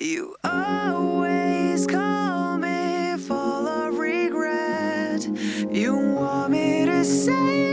You always call me full of regret. You want me to save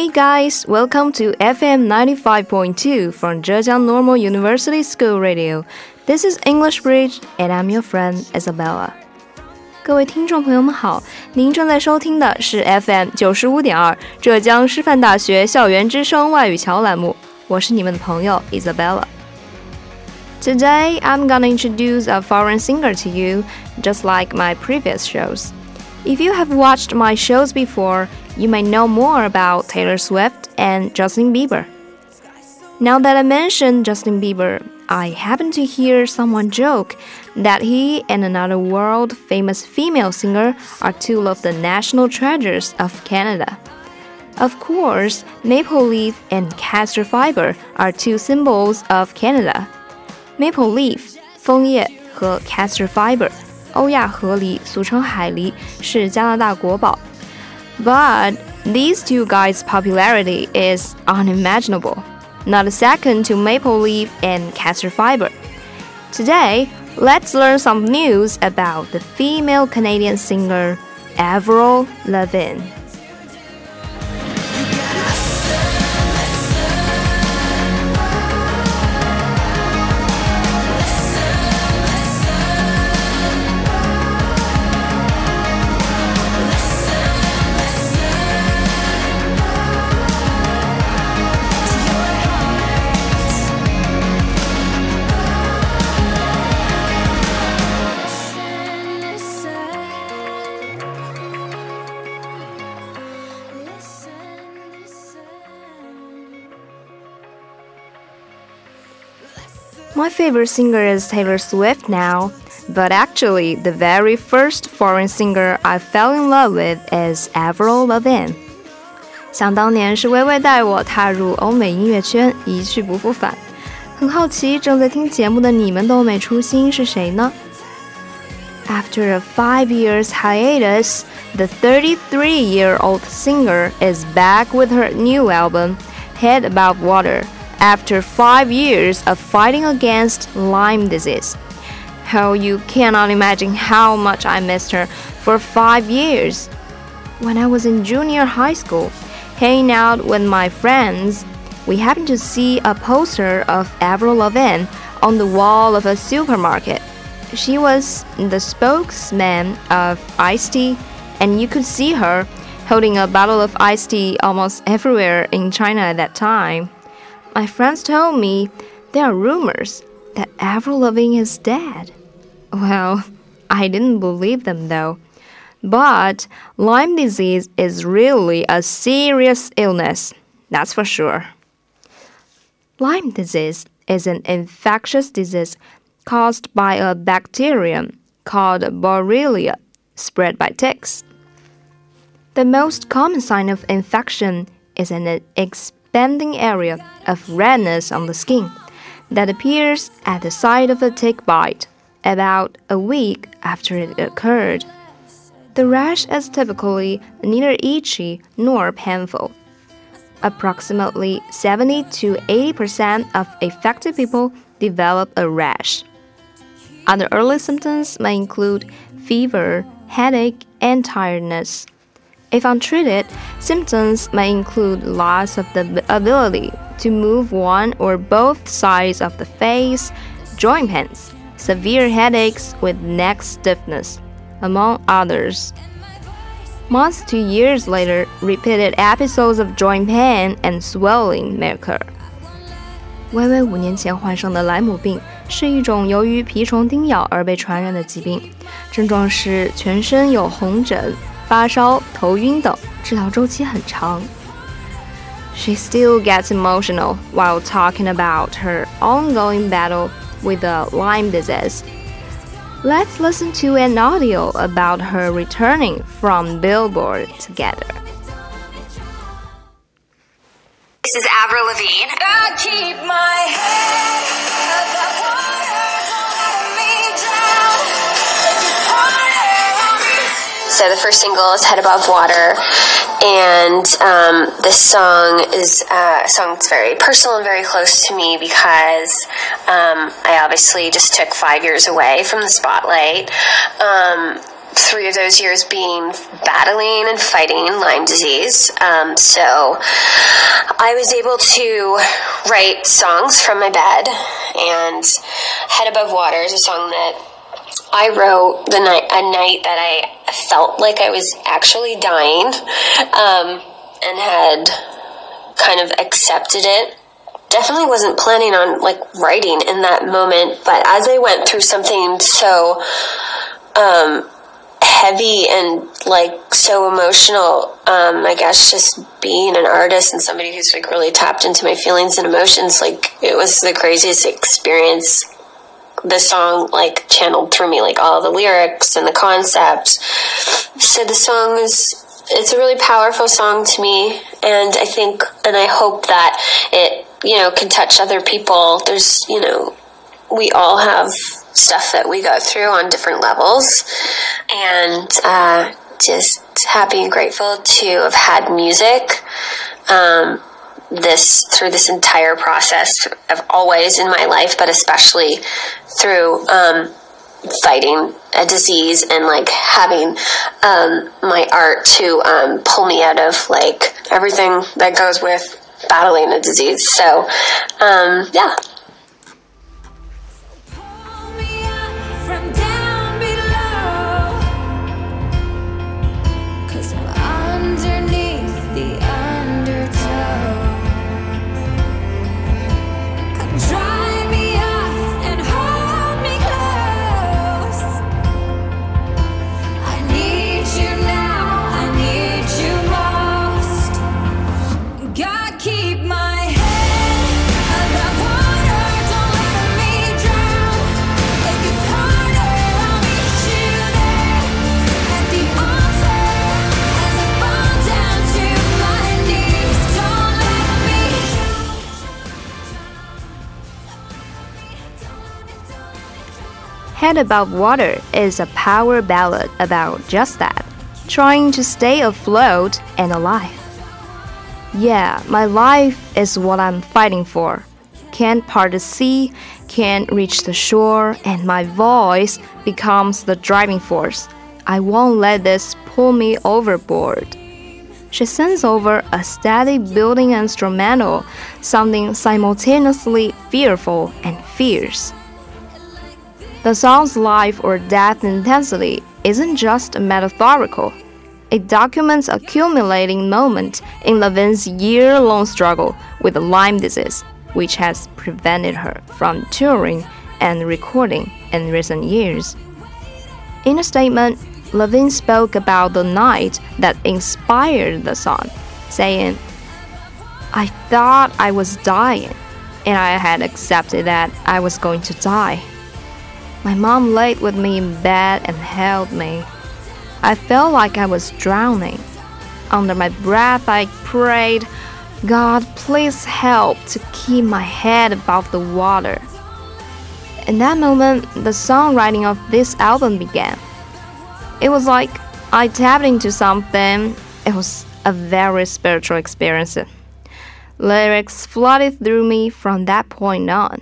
Hey guys, welcome to FM 95.2 from Zhejiang Normal University School Radio. This is English Bridge and I'm your friend Isabella. 各位听众朋友们好，您正在收听的是 FM 九十五点二浙江师范大学校园之声外语桥栏目，我是你们的朋友 Isabella。Today, I'm gonna introduce a foreign singer to you, just like my previous shows. If you have watched my shows before, you may know more about Taylor Swift and Justin Bieber. Now that I mentioned Justin Bieber, I happen to hear someone joke that he and another world famous female singer are two of the national treasures of Canada. Of course, maple leaf and castor fiber are two symbols of Canada. Maple leaf 枫叶和 castor fiber 欧亚河狸，俗称海狸，是加拿大国宝。 But these two guys' popularity is unimaginable, not a second to maple leaf and castor fiber. Today, let's learn some news about the female Canadian singer Avril Lavigne. My favorite singer is Taylor Swift now, but actually, the very first foreign singer I fell in love with is Avril Lavigne. 想当年是微微带我踏入欧美音乐圈，一去不复返。很好奇，正在听节目的你们的欧美初心是谁呢？After a five years hiatus, the 33-year-old singer is back with her new album, Head Above Water after five years of fighting against Lyme disease. Oh, you cannot imagine how much I missed her for five years. When I was in junior high school, hanging out with my friends, we happened to see a poster of Avril Lavigne on the wall of a supermarket. She was the spokesman of iced tea, and you could see her holding a bottle of iced tea almost everywhere in China at that time. My friends told me there are rumors that Avril Lavigne is dead. Well, I didn't believe them though. But Lyme disease is really a serious illness, that's for sure. Lyme disease is an infectious disease caused by a bacterium called Borrelia, spread by ticks. The most common sign of infection is an expanding area of redness on the skin that appears at the site of a tick bite about a week after it occurred. The rash is typically neither itchy nor painful. Approximately 70 to 80% of affected people develop a rash. Other early symptoms may include fever, headache, and tiredness. If untreated, symptoms may include loss of the ability to move one or both sides of the face, joint pains, severe headaches with neck stiffness, among others. Months to years later, repeated episodes of joint pain and swelling may occur. 微微五年前患上的莱姆病是一种由于蜱虫叮咬而被传染的疾病，症状是全身有红疹、 发烧、头晕等，治疗周期很长。She still gets emotional while talking about her ongoing battle with the Lyme disease. Let's listen to an audio about her returning from Billboard together. This is Avril Lavigne. I keep my head above water, don't let me drown. So the first single is Head Above Water, and um, this song is uh, a song that's very personal and very close to me because um, I obviously just took five years away from the spotlight. Um, three of those years being battling and fighting Lyme disease. Um, so I was able to write songs from my bed, and Head Above Water is a song that I wrote the night a night that I felt like I was actually dying, um, and had kind of accepted it. Definitely wasn't planning on like writing in that moment, but as I went through something so um, heavy and like so emotional, um, I guess just being an artist and somebody who's like really tapped into my feelings and emotions, like it was the craziest experience the song like channeled through me like all the lyrics and the concept. So the song is it's a really powerful song to me and i think and i hope that it you know can touch other people. There's you know we all have stuff that we go through on different levels and uh, just happy and grateful to have had music. Um, this through this entire process of always in my life, but especially through um, fighting a disease and like having um, my art to um, pull me out of like everything that goes with battling a disease. So, um, yeah. Head Above Water is a power ballad about just that trying to stay afloat and alive. Yeah, my life is what I'm fighting for. Can't part the sea, can't reach the shore, and my voice becomes the driving force. I won't let this pull me overboard. She sends over a steady building instrumental, sounding simultaneously fearful and fierce. The song's life or death intensity isn't just metaphorical. It documents a accumulating moment in Lavigne's year long struggle with Lyme disease, which has prevented her from touring and recording in recent years. In a statement, Lavigne spoke about the night that inspired the song, saying, I thought I was dying, and I had accepted that I was going to die. My mom laid with me in bed and held me. I felt like I was drowning. Under my breath, I prayed, God, please help to keep my head above the water. In that moment, the songwriting of this album began. It was like I tapped into something. It was a very spiritual experience. Lyrics flooded through me from that point on.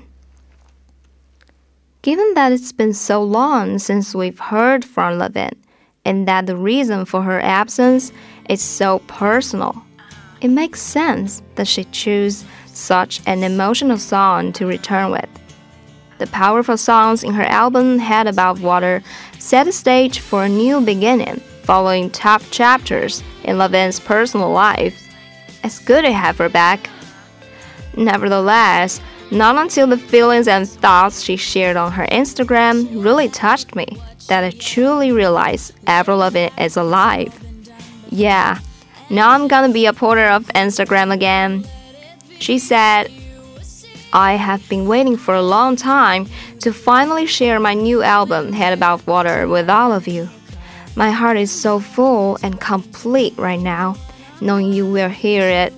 Given that it's been so long since we've heard from Lavigne, and that the reason for her absence is so personal, it makes sense that she chose such an emotional song to return with. The powerful songs in her album Head Above Water set the stage for a new beginning, following tough chapters in Lavigne's personal life. It's good to have her back. Nevertheless, not until the feelings and thoughts she shared on her Instagram really touched me that I truly realized Avril Lavigne is alive. Yeah, now I'm gonna be a porter of Instagram again. She said, I have been waiting for a long time to finally share my new album, Head Above Water, with all of you. My heart is so full and complete right now, knowing you will hear it.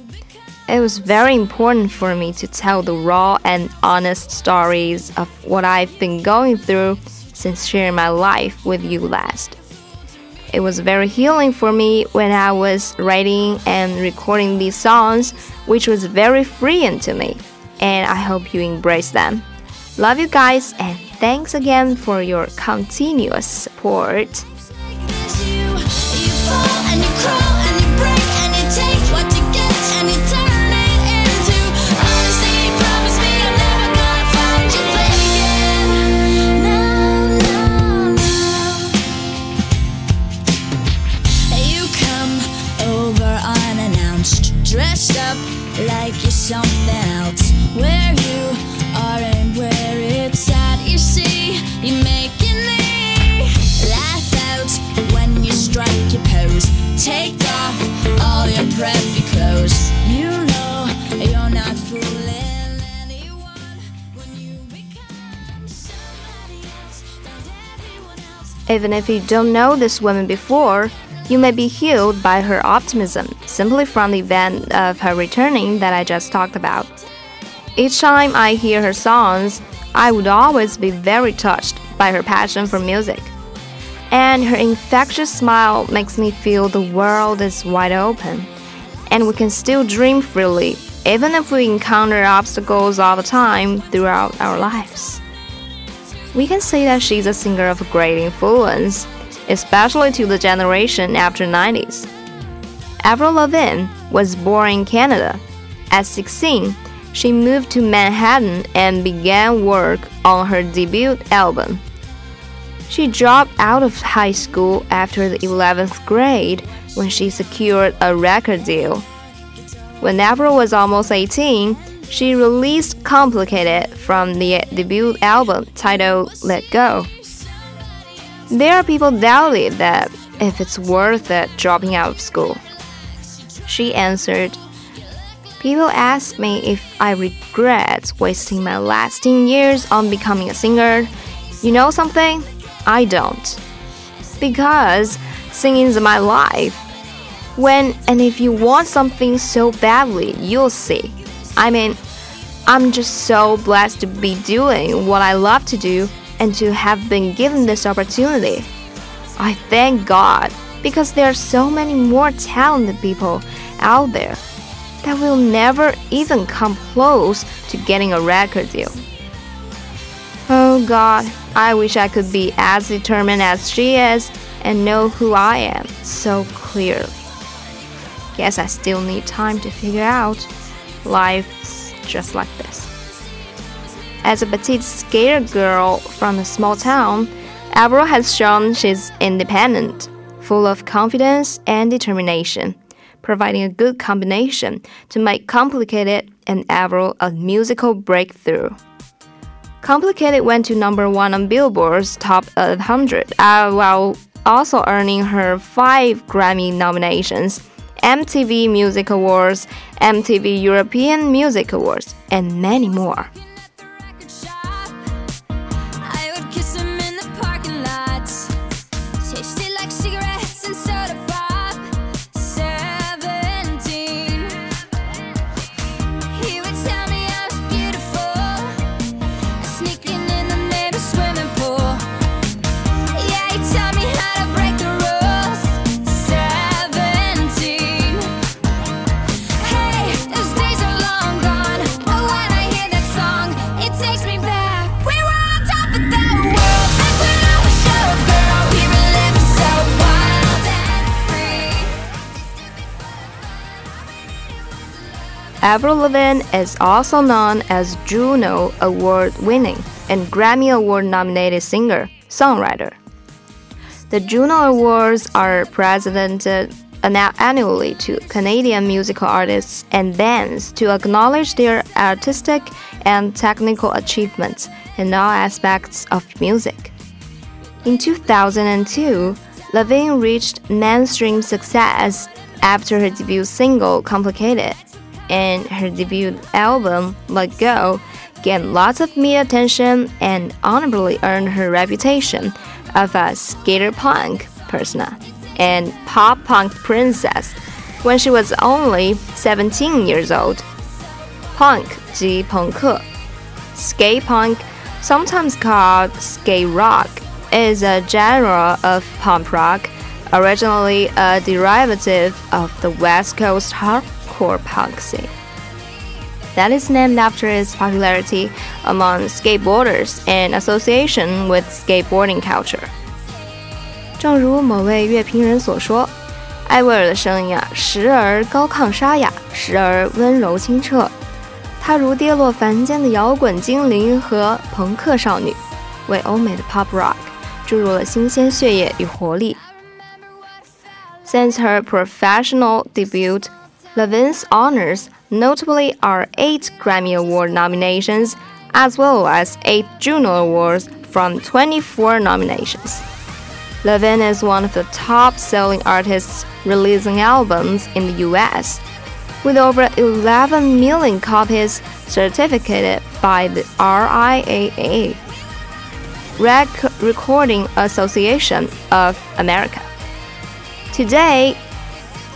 It was very important for me to tell the raw and honest stories of what I've been going through since sharing my life with you last. It was very healing for me when I was writing and recording these songs, which was very freeing to me, and I hope you embrace them. Love you guys, and thanks again for your continuous support. Where you are and where it's at, you see, you making me laugh out when you strike your pose. Take off all your preppy clothes. You know you're not fooling anyone when you become somebody else and everyone else. Even if you don't know this woman before, you may be healed by her optimism simply from the event of her returning that I just talked about. Each time I hear her songs, I would always be very touched by her passion for music. And her infectious smile makes me feel the world is wide open, and we can still dream freely, even if we encounter obstacles all the time throughout our lives. We can say that she's a singer of great influence, especially to the generation after 90s. Avril Lavigne was born in Canada. At 16, she moved to Manhattan and began work on her debut album. She dropped out of high school after the 11th grade when she secured a record deal. When Avril was almost 18, she released Complicated from the debut album titled Let Go. There are people doubted that if it's worth it dropping out of school. She answered, People ask me if I regret wasting my last 10 years on becoming a singer. You know something? I don't. Because singing is my life. When and if you want something so badly, you'll see. I mean, I'm just so blessed to be doing what I love to do and to have been given this opportunity. I thank God because there are so many more talented people out there that will never even come close to getting a record deal. Oh God, I wish I could be as determined as she is and know who I am so clearly. Guess I still need time to figure out. Life's just like this. As a petite skater girl from a small town, Avril has shown she's independent, full of confidence and determination, providing a good combination to make Complicated and Avril a musical breakthrough. Complicated went to number one on Billboard's Top 100, uh, while also earning her five Grammy nominations, MTV Music Awards, MTV European Music Awards, and many more. Avril Lavigne is also known as Juno Award winning and Grammy Award nominated singer songwriter. The Juno Awards are presented annually to Canadian musical artists and bands to acknowledge their artistic and technical achievements in all aspects of music. In 2002, Lavigne reached mainstream success after her debut single Complicated, and her debut album Let Go gained lots of media attention and honorably earned her reputation of a skater punk persona and pop punk princess when she was only 17 years old. Punk 即朋克 Skate punk, sometimes called skate rock, is a genre of punk rock, originally a derivative of the West Coast hardcore punk scene. That is named after its popularity among skateboarders in association with skateboarding culture. 正如某位乐评人所说，艾薇儿的声音啊，时而高亢沙哑，时而温柔清澈。她如跌落凡间的摇滚精灵和朋克少女，为欧美的 pop rock 注入了新鲜血液与活力。Since her professional debut, Lavigne's honors notably are eight Grammy Award nominations, as well as eight Juno Awards from 24 nominations. Lavigne is one of the top selling artists releasing albums in the US, with over 11 million copies certificated by the RIAA, Rec- Recording Association of America. Today,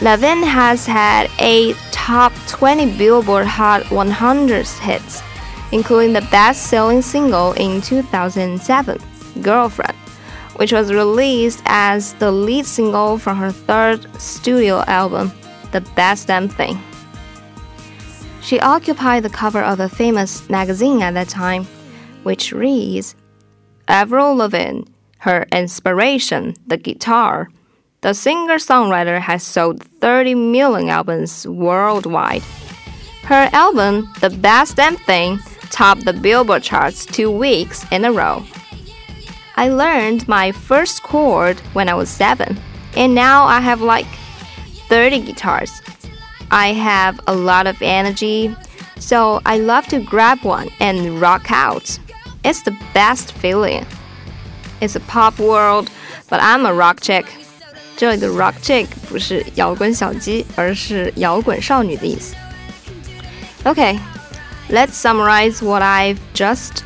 Lavigne has had eight top 20 Billboard Hot 100 hits, including the best selling single in 2007, Girlfriend, which was released as the lead single from her third studio album, The Best Damn Thing. She occupied the cover of a famous magazine at that time, which reads Avril Lavigne, her inspiration, the guitar. The singer songwriter has sold 30 million albums worldwide. Her album, The Best Damn Thing, topped the Billboard charts two weeks in a row. I learned my first chord when I was seven, and now I have like 30 guitars. I have a lot of energy, so I love to grab one and rock out. It's the best feeling. It's a pop world, but I'm a rock chick. 这里的 rock chick 不是摇滚小鸡，而是摇滚少女的意思。Okay, let's summarize what I've just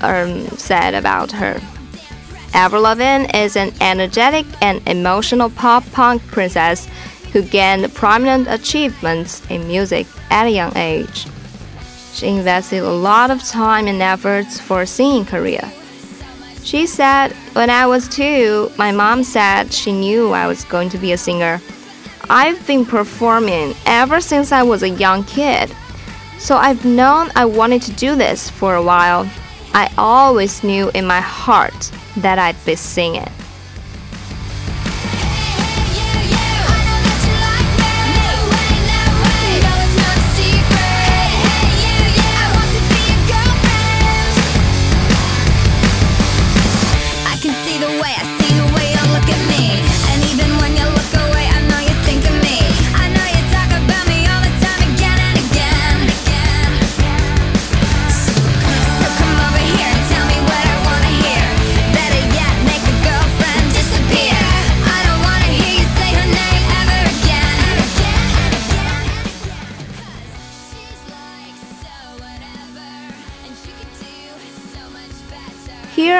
um, said about her. Avril Lavigne is an energetic and emotional pop punk princess who gained prominent achievements in music at a young age. She invested a lot of time and efforts for a singing career. She said, When I was two, my mom said she knew I was going to be a singer. I've been performing ever since I was a young kid, so I've known I wanted to do this for a while. I always knew in my heart that I'd be singing.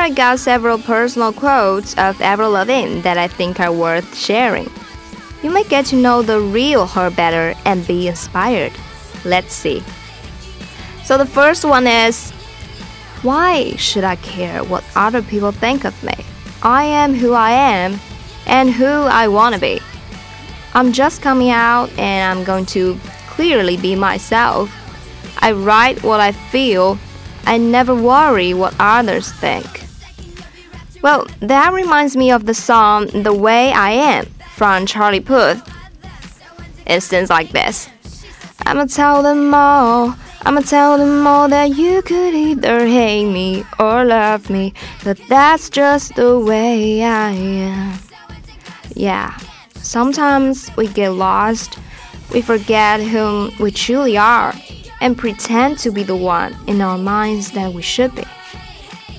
I got several personal quotes of Avril Lavigne that I think are worth sharing. You may get to know the real her better and be inspired. Let's see. So the first one is Why should I care what other people think of me? I am who I am and who I want to be. I'm just coming out and I'm going to clearly be myself. I write what I feel. I never worry what others think. Well, that reminds me of the song The Way I Am from Charlie Puth. It sings like this I'ma tell them all, I'ma tell them all that you could either hate me or love me, but that's just the way I am. Yeah, sometimes we get lost, we forget whom we truly are, and pretend to be the one in our minds that we should be.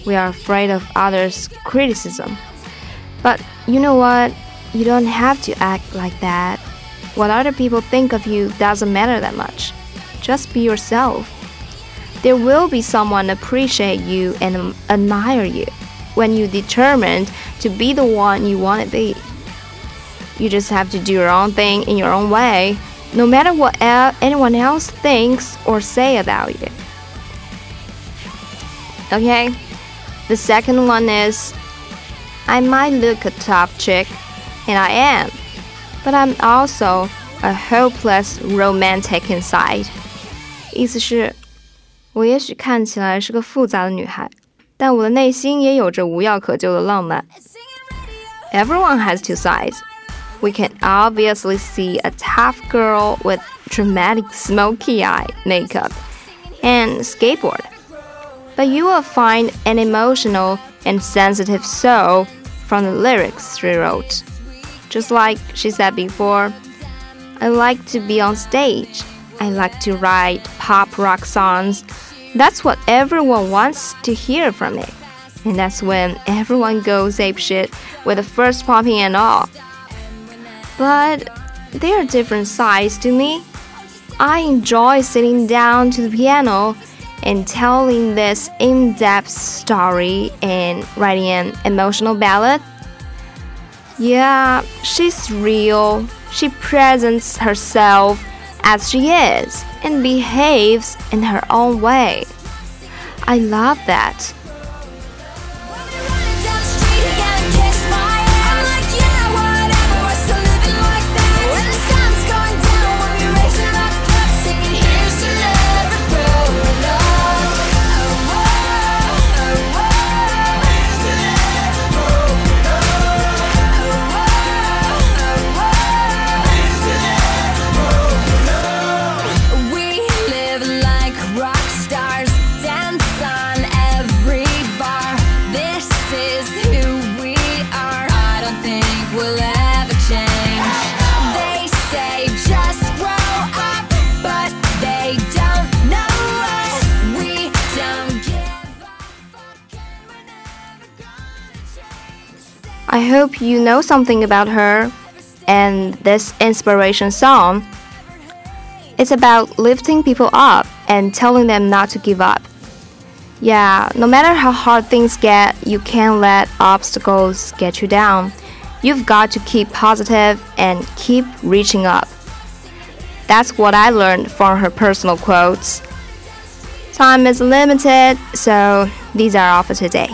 We are afraid of others' criticism. But you know what? You don't have to act like that. What other people think of you doesn't matter that much. Just be yourself. There will be someone appreciate you and admire you when you determined to be the one you want to be. You just have to do your own thing in your own way, no matter what anyone else thinks or say about you. Okay? The second one is I might look a tough chick, and I am, but I'm also a hopeless romantic inside. 意思是，我也许看起来是个复杂的女孩，但我的内心也有着无药可救的浪漫。Everyone has two sides. We can obviously see a tough girl with dramatic smoky eye makeup and skateboard. But you will find an emotional and sensitive soul from the lyrics she wrote. Just like she said before, I like to be on stage. I like to write pop rock songs. That's what everyone wants to hear from me. And that's when everyone goes apeshit with the first popping and all. But there are different sides to me. I enjoy sitting down to the piano and telling this in depth story and writing an emotional ballad. Yeah, she's real. She presents herself as she is and behaves in her own way. I love that. I hope you know something about her and this inspiration song. It's about lifting people up and telling them not to give up. Yeah, no matter how hard things get, you can't let obstacles get you down. You've got to keep positive and keep reaching up. That's what I learned from her personal quotes. Time is limited, so these are all for today.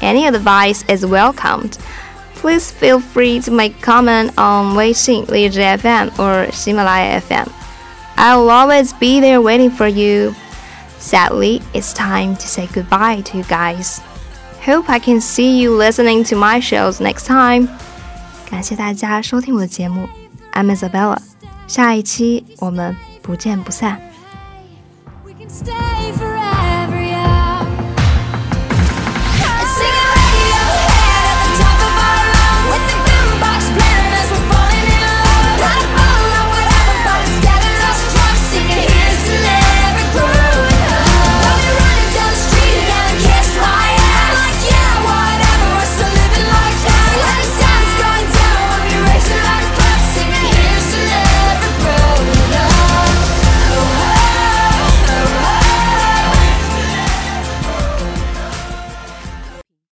Any advice is welcomed. Please feel free to make comment on Weixin, Lizhi FM, or Himalaya FM. I'll always be there waiting for you. Sadly, it's time to say goodbye to you guys. Hope I can see you listening to my shows next time. 感谢大家收听我的节目，I'm Isabella。下一期我们不见不散。